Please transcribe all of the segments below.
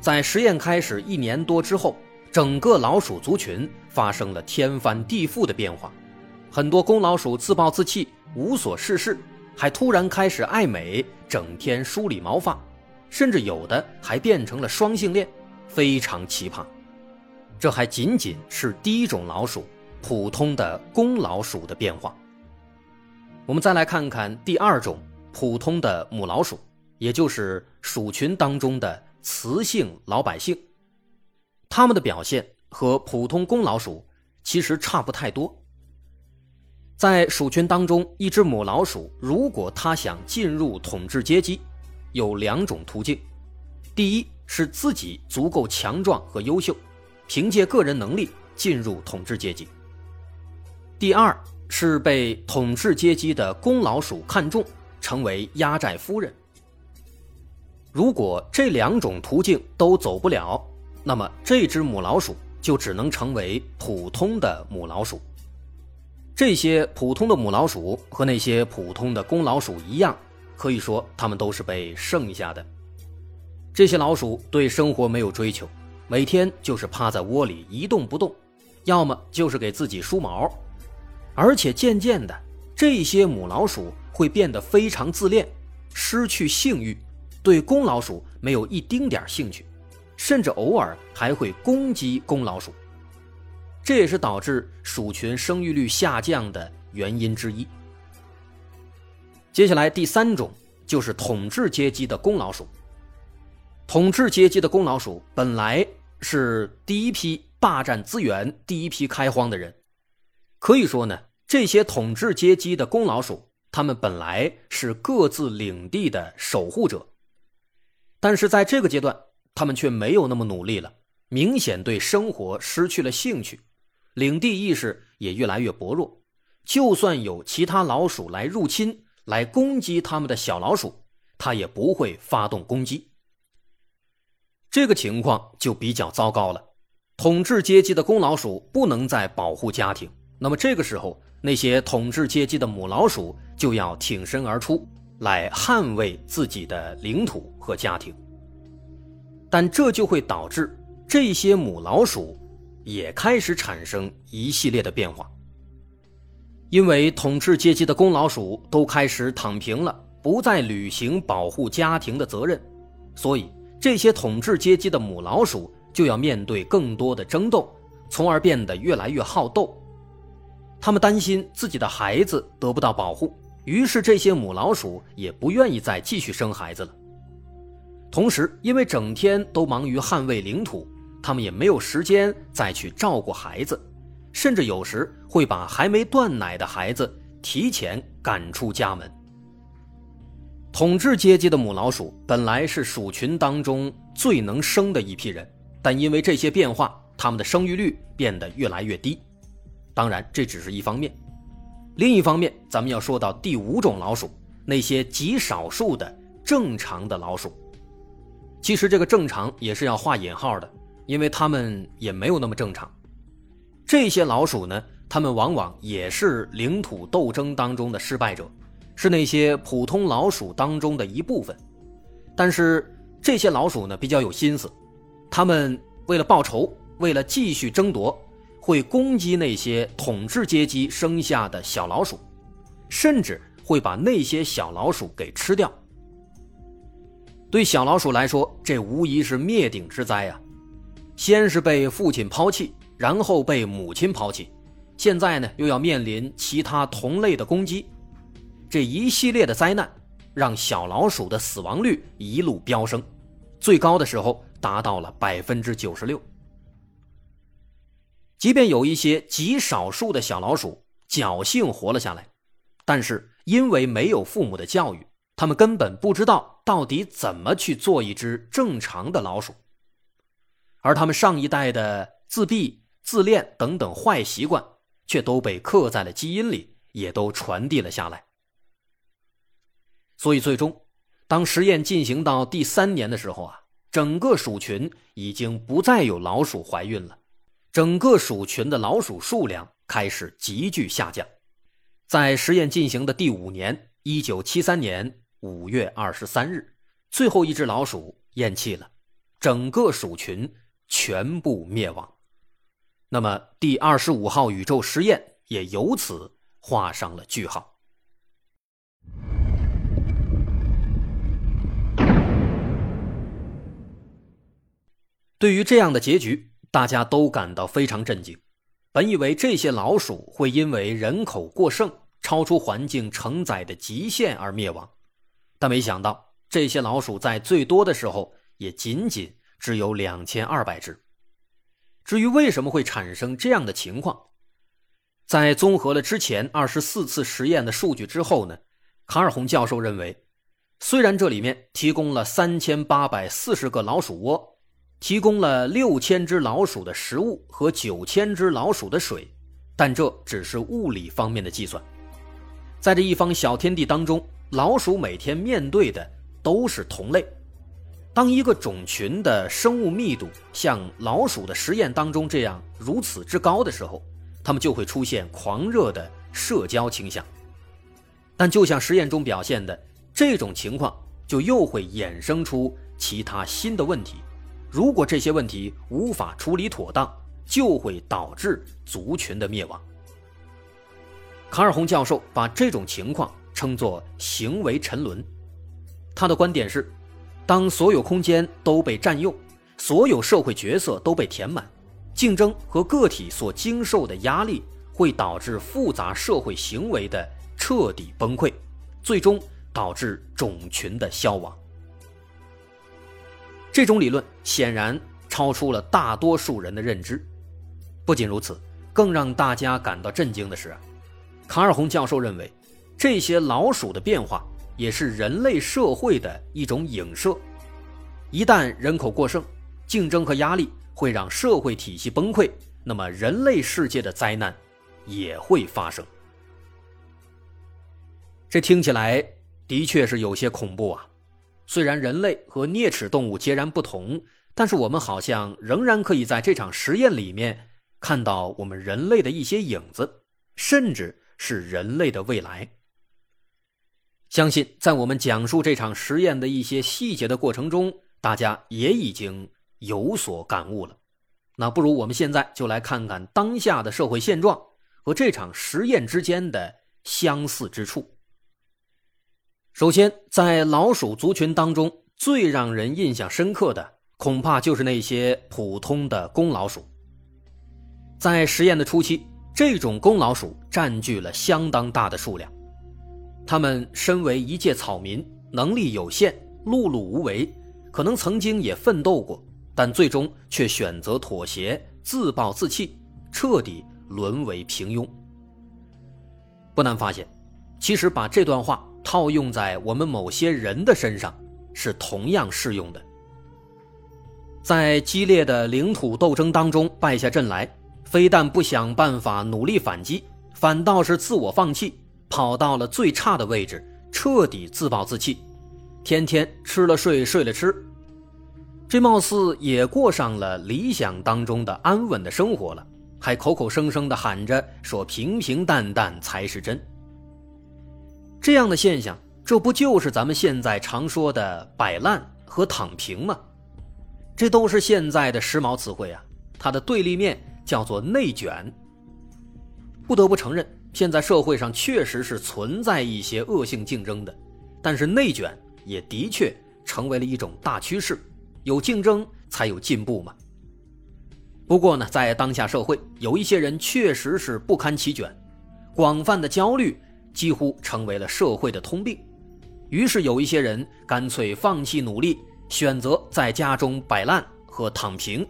在实验开始一年多之后，整个老鼠族群发生了天翻地覆的变化，很多公老鼠自暴自弃、无所事事，还突然开始爱美，整天梳理毛发，甚至有的还变成了双性恋，非常奇葩。这还仅仅是第一种老鼠，普通的公老鼠的变化。我们再来看看第二种普通的母老鼠。也就是鼠群当中的雌性老百姓，他们的表现和普通公老鼠其实差不太多。在鼠群当中，一只母老鼠如果它想进入统治阶级，有两种途径：第一是自己足够强壮和优秀，凭借个人能力进入统治阶级；第二是被统治阶级的公老鼠看中，成为压寨夫人。如果这两种途径都走不了，那么这只母老鼠就只能成为普通的母老鼠。这些普通的母老鼠和那些普通的公老鼠一样，可以说它们都是被剩下的。这些老鼠对生活没有追求，每天就是趴在窝里一动不动，要么就是给自己梳毛，而且渐渐的，这些母老鼠会变得非常自恋，失去性欲。对公老鼠没有一丁点兴趣，甚至偶尔还会攻击公老鼠，这也是导致鼠群生育率下降的原因之一。接下来第三种就是统治阶级的公老鼠。统治阶级的公老鼠本来是第一批霸占资源、第一批开荒的人，可以说呢，这些统治阶级的公老鼠，他们本来是各自领地的守护者。但是在这个阶段，他们却没有那么努力了，明显对生活失去了兴趣，领地意识也越来越薄弱。就算有其他老鼠来入侵、来攻击他们的小老鼠，它也不会发动攻击。这个情况就比较糟糕了。统治阶级的公老鼠不能再保护家庭，那么这个时候，那些统治阶级的母老鼠就要挺身而出。来捍卫自己的领土和家庭，但这就会导致这些母老鼠也开始产生一系列的变化。因为统治阶级的公老鼠都开始躺平了，不再履行保护家庭的责任，所以这些统治阶级的母老鼠就要面对更多的争斗，从而变得越来越好斗。他们担心自己的孩子得不到保护。于是，这些母老鼠也不愿意再继续生孩子了。同时，因为整天都忙于捍卫领土，他们也没有时间再去照顾孩子，甚至有时会把还没断奶的孩子提前赶出家门。统治阶级的母老鼠本来是鼠群当中最能生的一批人，但因为这些变化，它们的生育率变得越来越低。当然，这只是一方面。另一方面，咱们要说到第五种老鼠，那些极少数的正常的老鼠。其实这个正常也是要画引号的，因为他们也没有那么正常。这些老鼠呢，他们往往也是领土斗争当中的失败者，是那些普通老鼠当中的一部分。但是这些老鼠呢，比较有心思，他们为了报仇，为了继续争夺。会攻击那些统治阶级生下的小老鼠，甚至会把那些小老鼠给吃掉。对小老鼠来说，这无疑是灭顶之灾啊！先是被父亲抛弃，然后被母亲抛弃，现在呢又要面临其他同类的攻击，这一系列的灾难让小老鼠的死亡率一路飙升，最高的时候达到了百分之九十六。即便有一些极少数的小老鼠侥幸活了下来，但是因为没有父母的教育，他们根本不知道到底怎么去做一只正常的老鼠。而他们上一代的自闭、自恋等等坏习惯，却都被刻在了基因里，也都传递了下来。所以，最终，当实验进行到第三年的时候啊，整个鼠群已经不再有老鼠怀孕了，整个鼠群的老鼠数量开始急剧下降。在实验进行的第五年，一九七三年五月二十三日，最后一只老鼠咽气了，整个鼠群。全部灭亡，那么第二十五号宇宙实验也由此画上了句号。对于这样的结局，大家都感到非常震惊。本以为这些老鼠会因为人口过剩、超出环境承载的极限而灭亡，但没想到这些老鼠在最多的时候也仅仅。只有两千二百只。至于为什么会产生这样的情况，在综合了之前二十四次实验的数据之后呢，卡尔洪教授认为，虽然这里面提供了三千八百四十个老鼠窝，提供了六千只老鼠的食物和九千只老鼠的水，但这只是物理方面的计算。在这一方小天地当中，老鼠每天面对的都是同类。当一个种群的生物密度像老鼠的实验当中这样如此之高的时候，它们就会出现狂热的社交倾向。但就像实验中表现的，这种情况就又会衍生出其他新的问题。如果这些问题无法处理妥当，就会导致族群的灭亡。卡尔洪教授把这种情况称作“行为沉沦”，他的观点是。当所有空间都被占用，所有社会角色都被填满，竞争和个体所经受的压力会导致复杂社会行为的彻底崩溃，最终导致种群的消亡。这种理论显然超出了大多数人的认知。不仅如此，更让大家感到震惊的是，卡尔洪教授认为，这些老鼠的变化。也是人类社会的一种影射。一旦人口过剩，竞争和压力会让社会体系崩溃，那么人类世界的灾难也会发生。这听起来的确是有些恐怖啊！虽然人类和啮齿动物截然不同，但是我们好像仍然可以在这场实验里面看到我们人类的一些影子，甚至是人类的未来。相信在我们讲述这场实验的一些细节的过程中，大家也已经有所感悟了。那不如我们现在就来看看当下的社会现状和这场实验之间的相似之处。首先，在老鼠族群当中，最让人印象深刻的恐怕就是那些普通的公老鼠。在实验的初期，这种公老鼠占据了相当大的数量。他们身为一介草民，能力有限，碌碌无为，可能曾经也奋斗过，但最终却选择妥协，自暴自弃，彻底沦为平庸。不难发现，其实把这段话套用在我们某些人的身上，是同样适用的。在激烈的领土斗争当中败下阵来，非但不想办法努力反击，反倒是自我放弃。跑到了最差的位置，彻底自暴自弃，天天吃了睡，睡了吃，这貌似也过上了理想当中的安稳的生活了，还口口声声的喊着说平平淡淡才是真。这样的现象，这不就是咱们现在常说的摆烂和躺平吗？这都是现在的时髦词汇啊，它的对立面叫做内卷。不得不承认。现在社会上确实是存在一些恶性竞争的，但是内卷也的确成为了一种大趋势。有竞争才有进步嘛。不过呢，在当下社会，有一些人确实是不堪其卷，广泛的焦虑几乎成为了社会的通病。于是有一些人干脆放弃努力，选择在家中摆烂和躺平，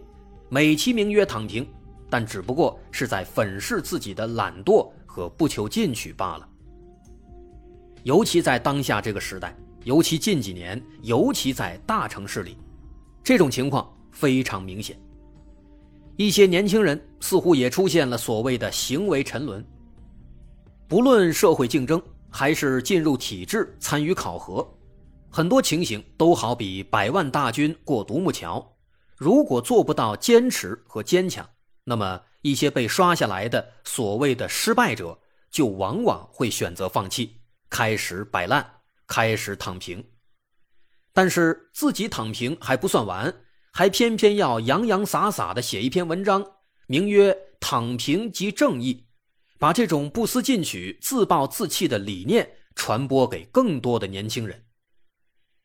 美其名曰躺平，但只不过是在粉饰自己的懒惰。和不求进取罢了。尤其在当下这个时代，尤其近几年，尤其在大城市里，这种情况非常明显。一些年轻人似乎也出现了所谓的行为沉沦。不论社会竞争，还是进入体制参与考核，很多情形都好比百万大军过独木桥，如果做不到坚持和坚强，那么一些被刷下来的所谓的失败者，就往往会选择放弃，开始摆烂。开始躺平，但是自己躺平还不算完，还偏偏要洋洋洒洒的写一篇文章，名曰“躺平即正义”，把这种不思进取、自暴自弃的理念传播给更多的年轻人。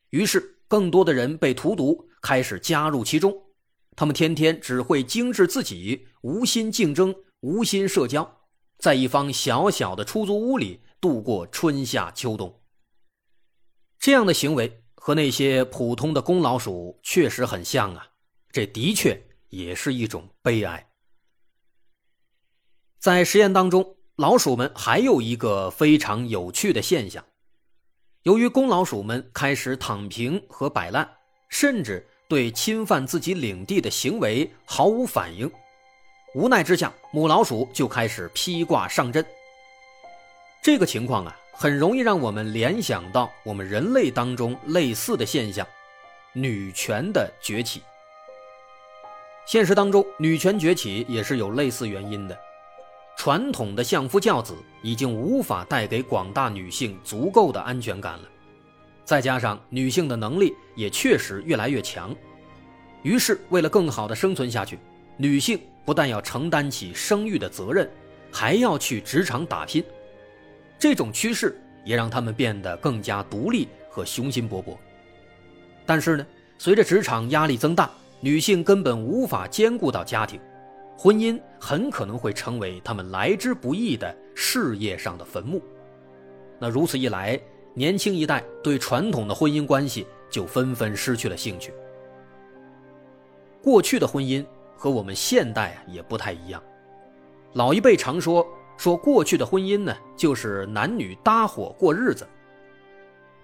于是，更多的人被荼毒，开始加入其中。他们天天只会精致自己，无心竞争，无心社交，在一方小小的出租屋里度过春夏秋冬。这样的行为和那些普通的公老鼠确实很像啊，这的确也是一种悲哀。在实验当中，老鼠们还有一个非常有趣的现象：由于公老鼠们开始躺平和摆烂，甚至对侵犯自己领地的行为毫无反应，无奈之下，母老鼠就开始披挂上阵。这个情况啊。很容易让我们联想到我们人类当中类似的现象——女权的崛起。现实当中，女权崛起也是有类似原因的。传统的相夫教子已经无法带给广大女性足够的安全感了，再加上女性的能力也确实越来越强，于是为了更好的生存下去，女性不但要承担起生育的责任，还要去职场打拼。这种趋势也让他们变得更加独立和雄心勃勃。但是呢，随着职场压力增大，女性根本无法兼顾到家庭，婚姻很可能会成为他们来之不易的事业上的坟墓。那如此一来，年轻一代对传统的婚姻关系就纷纷失去了兴趣。过去的婚姻和我们现代啊也不太一样，老一辈常说。说过去的婚姻呢，就是男女搭伙过日子。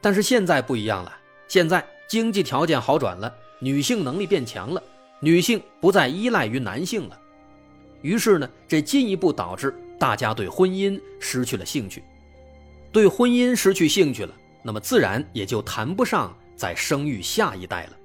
但是现在不一样了，现在经济条件好转了，女性能力变强了，女性不再依赖于男性了。于是呢，这进一步导致大家对婚姻失去了兴趣。对婚姻失去兴趣了，那么自然也就谈不上再生育下一代了。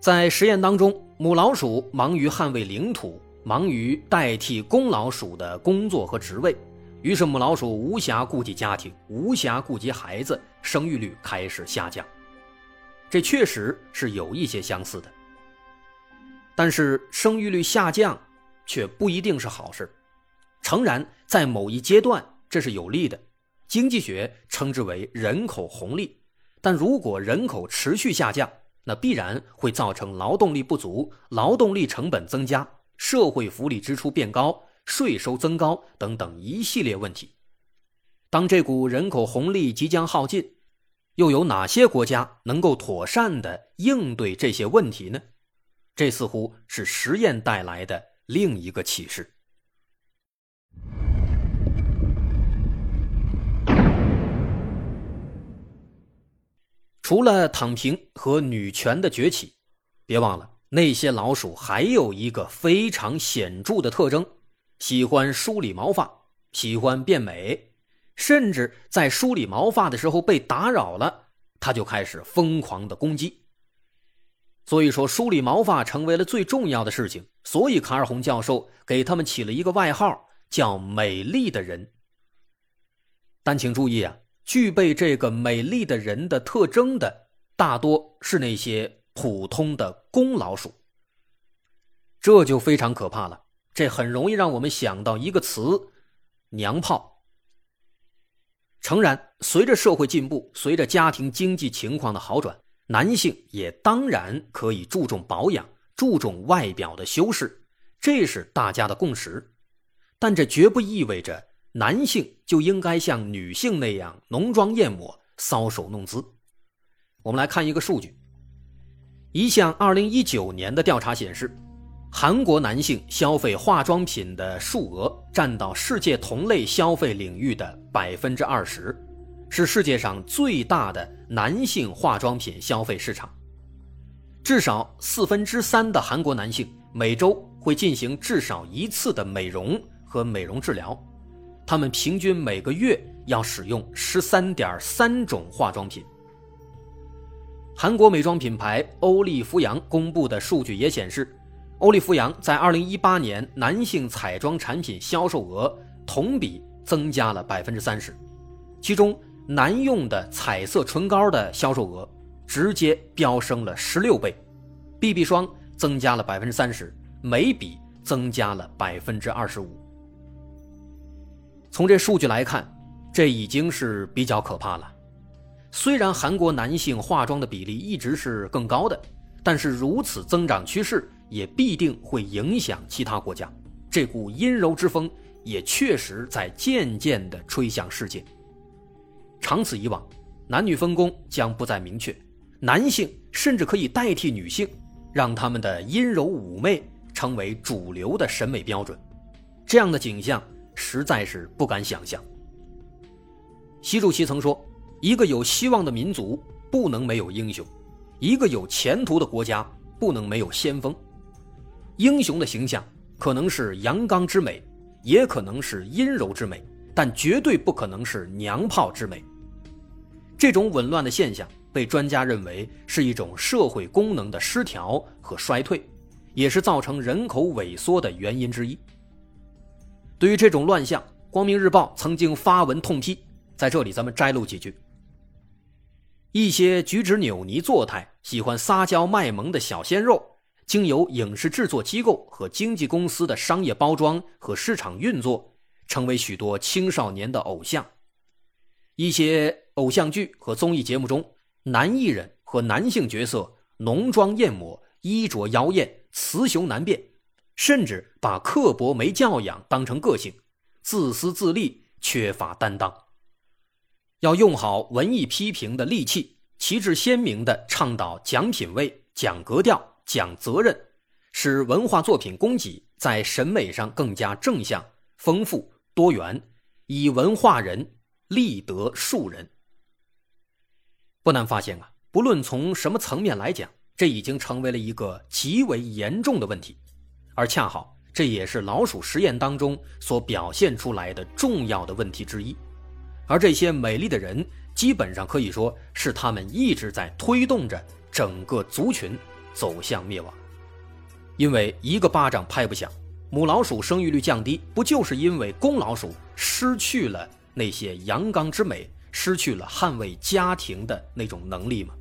在实验当中，母老鼠忙于捍卫领土。忙于代替公老鼠的工作和职位，于是母老鼠无暇顾及家庭，无暇顾及孩子，生育率开始下降。这确实是有一些相似的。但是生育率下降却不一定是好事。诚然，在某一阶段这是有利的，经济学称之为人口红利。但如果人口持续下降，那必然会造成劳动力不足，劳动力成本增加。社会福利支出变高、税收增高等等一系列问题。当这股人口红利即将耗尽，又有哪些国家能够妥善的应对这些问题呢？这似乎是实验带来的另一个启示。除了躺平和女权的崛起，别忘了。那些老鼠还有一个非常显著的特征：喜欢梳理毛发，喜欢变美，甚至在梳理毛发的时候被打扰了，它就开始疯狂的攻击。所以说，梳理毛发成为了最重要的事情。所以，卡尔洪教授给他们起了一个外号，叫“美丽的人”。但请注意啊，具备这个美丽的人的特征的，大多是那些。普通的公老鼠，这就非常可怕了。这很容易让我们想到一个词——娘炮。诚然，随着社会进步，随着家庭经济情况的好转，男性也当然可以注重保养，注重外表的修饰，这是大家的共识。但这绝不意味着男性就应该像女性那样浓妆艳抹、搔首弄姿。我们来看一个数据。一项2019年的调查显示，韩国男性消费化妆品的数额占到世界同类消费领域的百分之二十，是世界上最大的男性化妆品消费市场。至少四分之三的韩国男性每周会进行至少一次的美容和美容治疗，他们平均每个月要使用十三点三种化妆品。韩国美妆品牌欧丽芙阳公布的数据也显示，欧丽芙阳在二零一八年男性彩妆产品销售额同比增加了百分之三十，其中男用的彩色唇膏的销售额直接飙升了十六倍，BB 霜增加了百分之三十，眉笔增加了百分之二十五。从这数据来看，这已经是比较可怕了。虽然韩国男性化妆的比例一直是更高的，但是如此增长趋势也必定会影响其他国家。这股阴柔之风也确实在渐渐地吹向世界。长此以往，男女分工将不再明确，男性甚至可以代替女性，让他们的阴柔妩媚成为主流的审美标准。这样的景象实在是不敢想象。习主席曾说。一个有希望的民族不能没有英雄，一个有前途的国家不能没有先锋。英雄的形象可能是阳刚之美，也可能是阴柔之美，但绝对不可能是娘炮之美。这种紊乱的现象被专家认为是一种社会功能的失调和衰退，也是造成人口萎缩的原因之一。对于这种乱象，光明日报曾经发文痛批，在这里咱们摘录几句。一些举止扭捏、作态、喜欢撒娇卖萌的小鲜肉，经由影视制作机构和经纪公司的商业包装和市场运作，成为许多青少年的偶像。一些偶像剧和综艺节目中，男艺人和男性角色浓妆艳抹、衣着妖艳、雌雄难辨，甚至把刻薄没教养当成个性，自私自利、缺乏担当。要用好文艺批评的利器，旗帜鲜明地倡导讲品位、讲格调、讲责任，使文化作品供给在审美上更加正向、丰富、多元，以文化人，立德树人。不难发现啊，不论从什么层面来讲，这已经成为了一个极为严重的问题，而恰好这也是老鼠实验当中所表现出来的重要的问题之一。而这些美丽的人，基本上可以说是他们一直在推动着整个族群走向灭亡。因为一个巴掌拍不响，母老鼠生育率降低，不就是因为公老鼠失去了那些阳刚之美，失去了捍卫家庭的那种能力吗？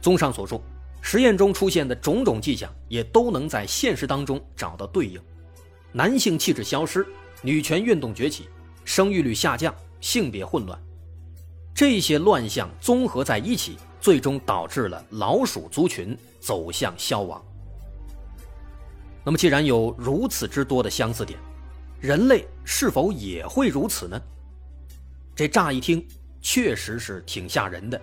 综上所述，实验中出现的种种迹象，也都能在现实当中找到对应：男性气质消失，女权运动崛起。生育率下降，性别混乱，这些乱象综合在一起，最终导致了老鼠族群走向消亡。那么，既然有如此之多的相似点，人类是否也会如此呢？这乍一听确实是挺吓人的，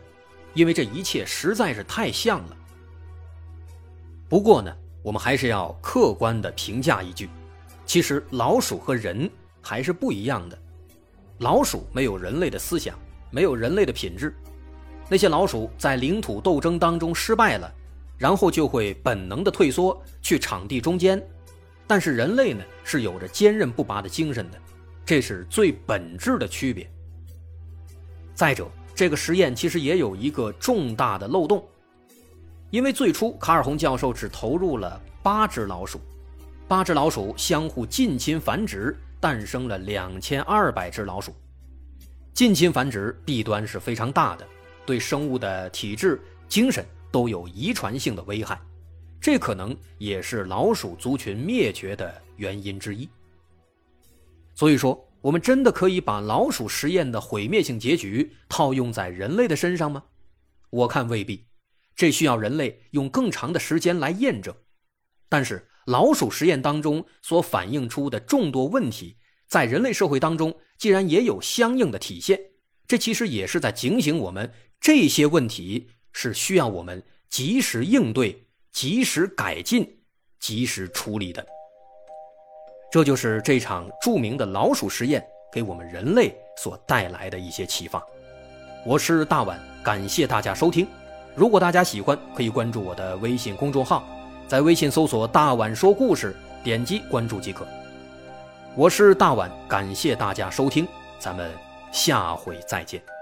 因为这一切实在是太像了。不过呢，我们还是要客观的评价一句：其实老鼠和人还是不一样的。老鼠没有人类的思想，没有人类的品质。那些老鼠在领土斗争当中失败了，然后就会本能的退缩去场地中间。但是人类呢，是有着坚韧不拔的精神的，这是最本质的区别。再者，这个实验其实也有一个重大的漏洞，因为最初卡尔洪教授只投入了八只老鼠，八只老鼠相互近亲繁殖。诞生了两千二百只老鼠，近亲繁殖弊端是非常大的，对生物的体质、精神都有遗传性的危害，这可能也是老鼠族群灭绝的原因之一。所以说，我们真的可以把老鼠实验的毁灭性结局套用在人类的身上吗？我看未必，这需要人类用更长的时间来验证。但是。老鼠实验当中所反映出的众多问题，在人类社会当中既然也有相应的体现，这其实也是在警醒我们，这些问题是需要我们及时应对、及时改进、及时处理的。这就是这场著名的老鼠实验给我们人类所带来的一些启发。我是大碗，感谢大家收听。如果大家喜欢，可以关注我的微信公众号，在微信搜索“大碗说故事”，点击关注即可。我是大碗，感谢大家收听，咱们下回再见。